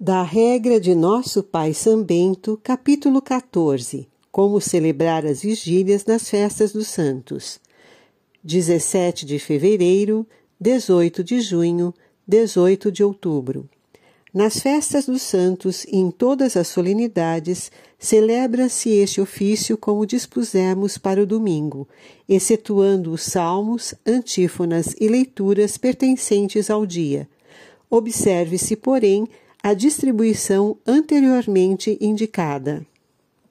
Da regra de Nosso Pai São Bento, capítulo 14 Como celebrar as vigílias nas festas dos santos. 17 de fevereiro, 18 de junho, 18 de outubro. Nas festas dos santos e em todas as solenidades, celebra-se este ofício como dispusemos para o domingo, excetuando os salmos, antífonas e leituras pertencentes ao dia. Observe-se, porém, a distribuição anteriormente indicada.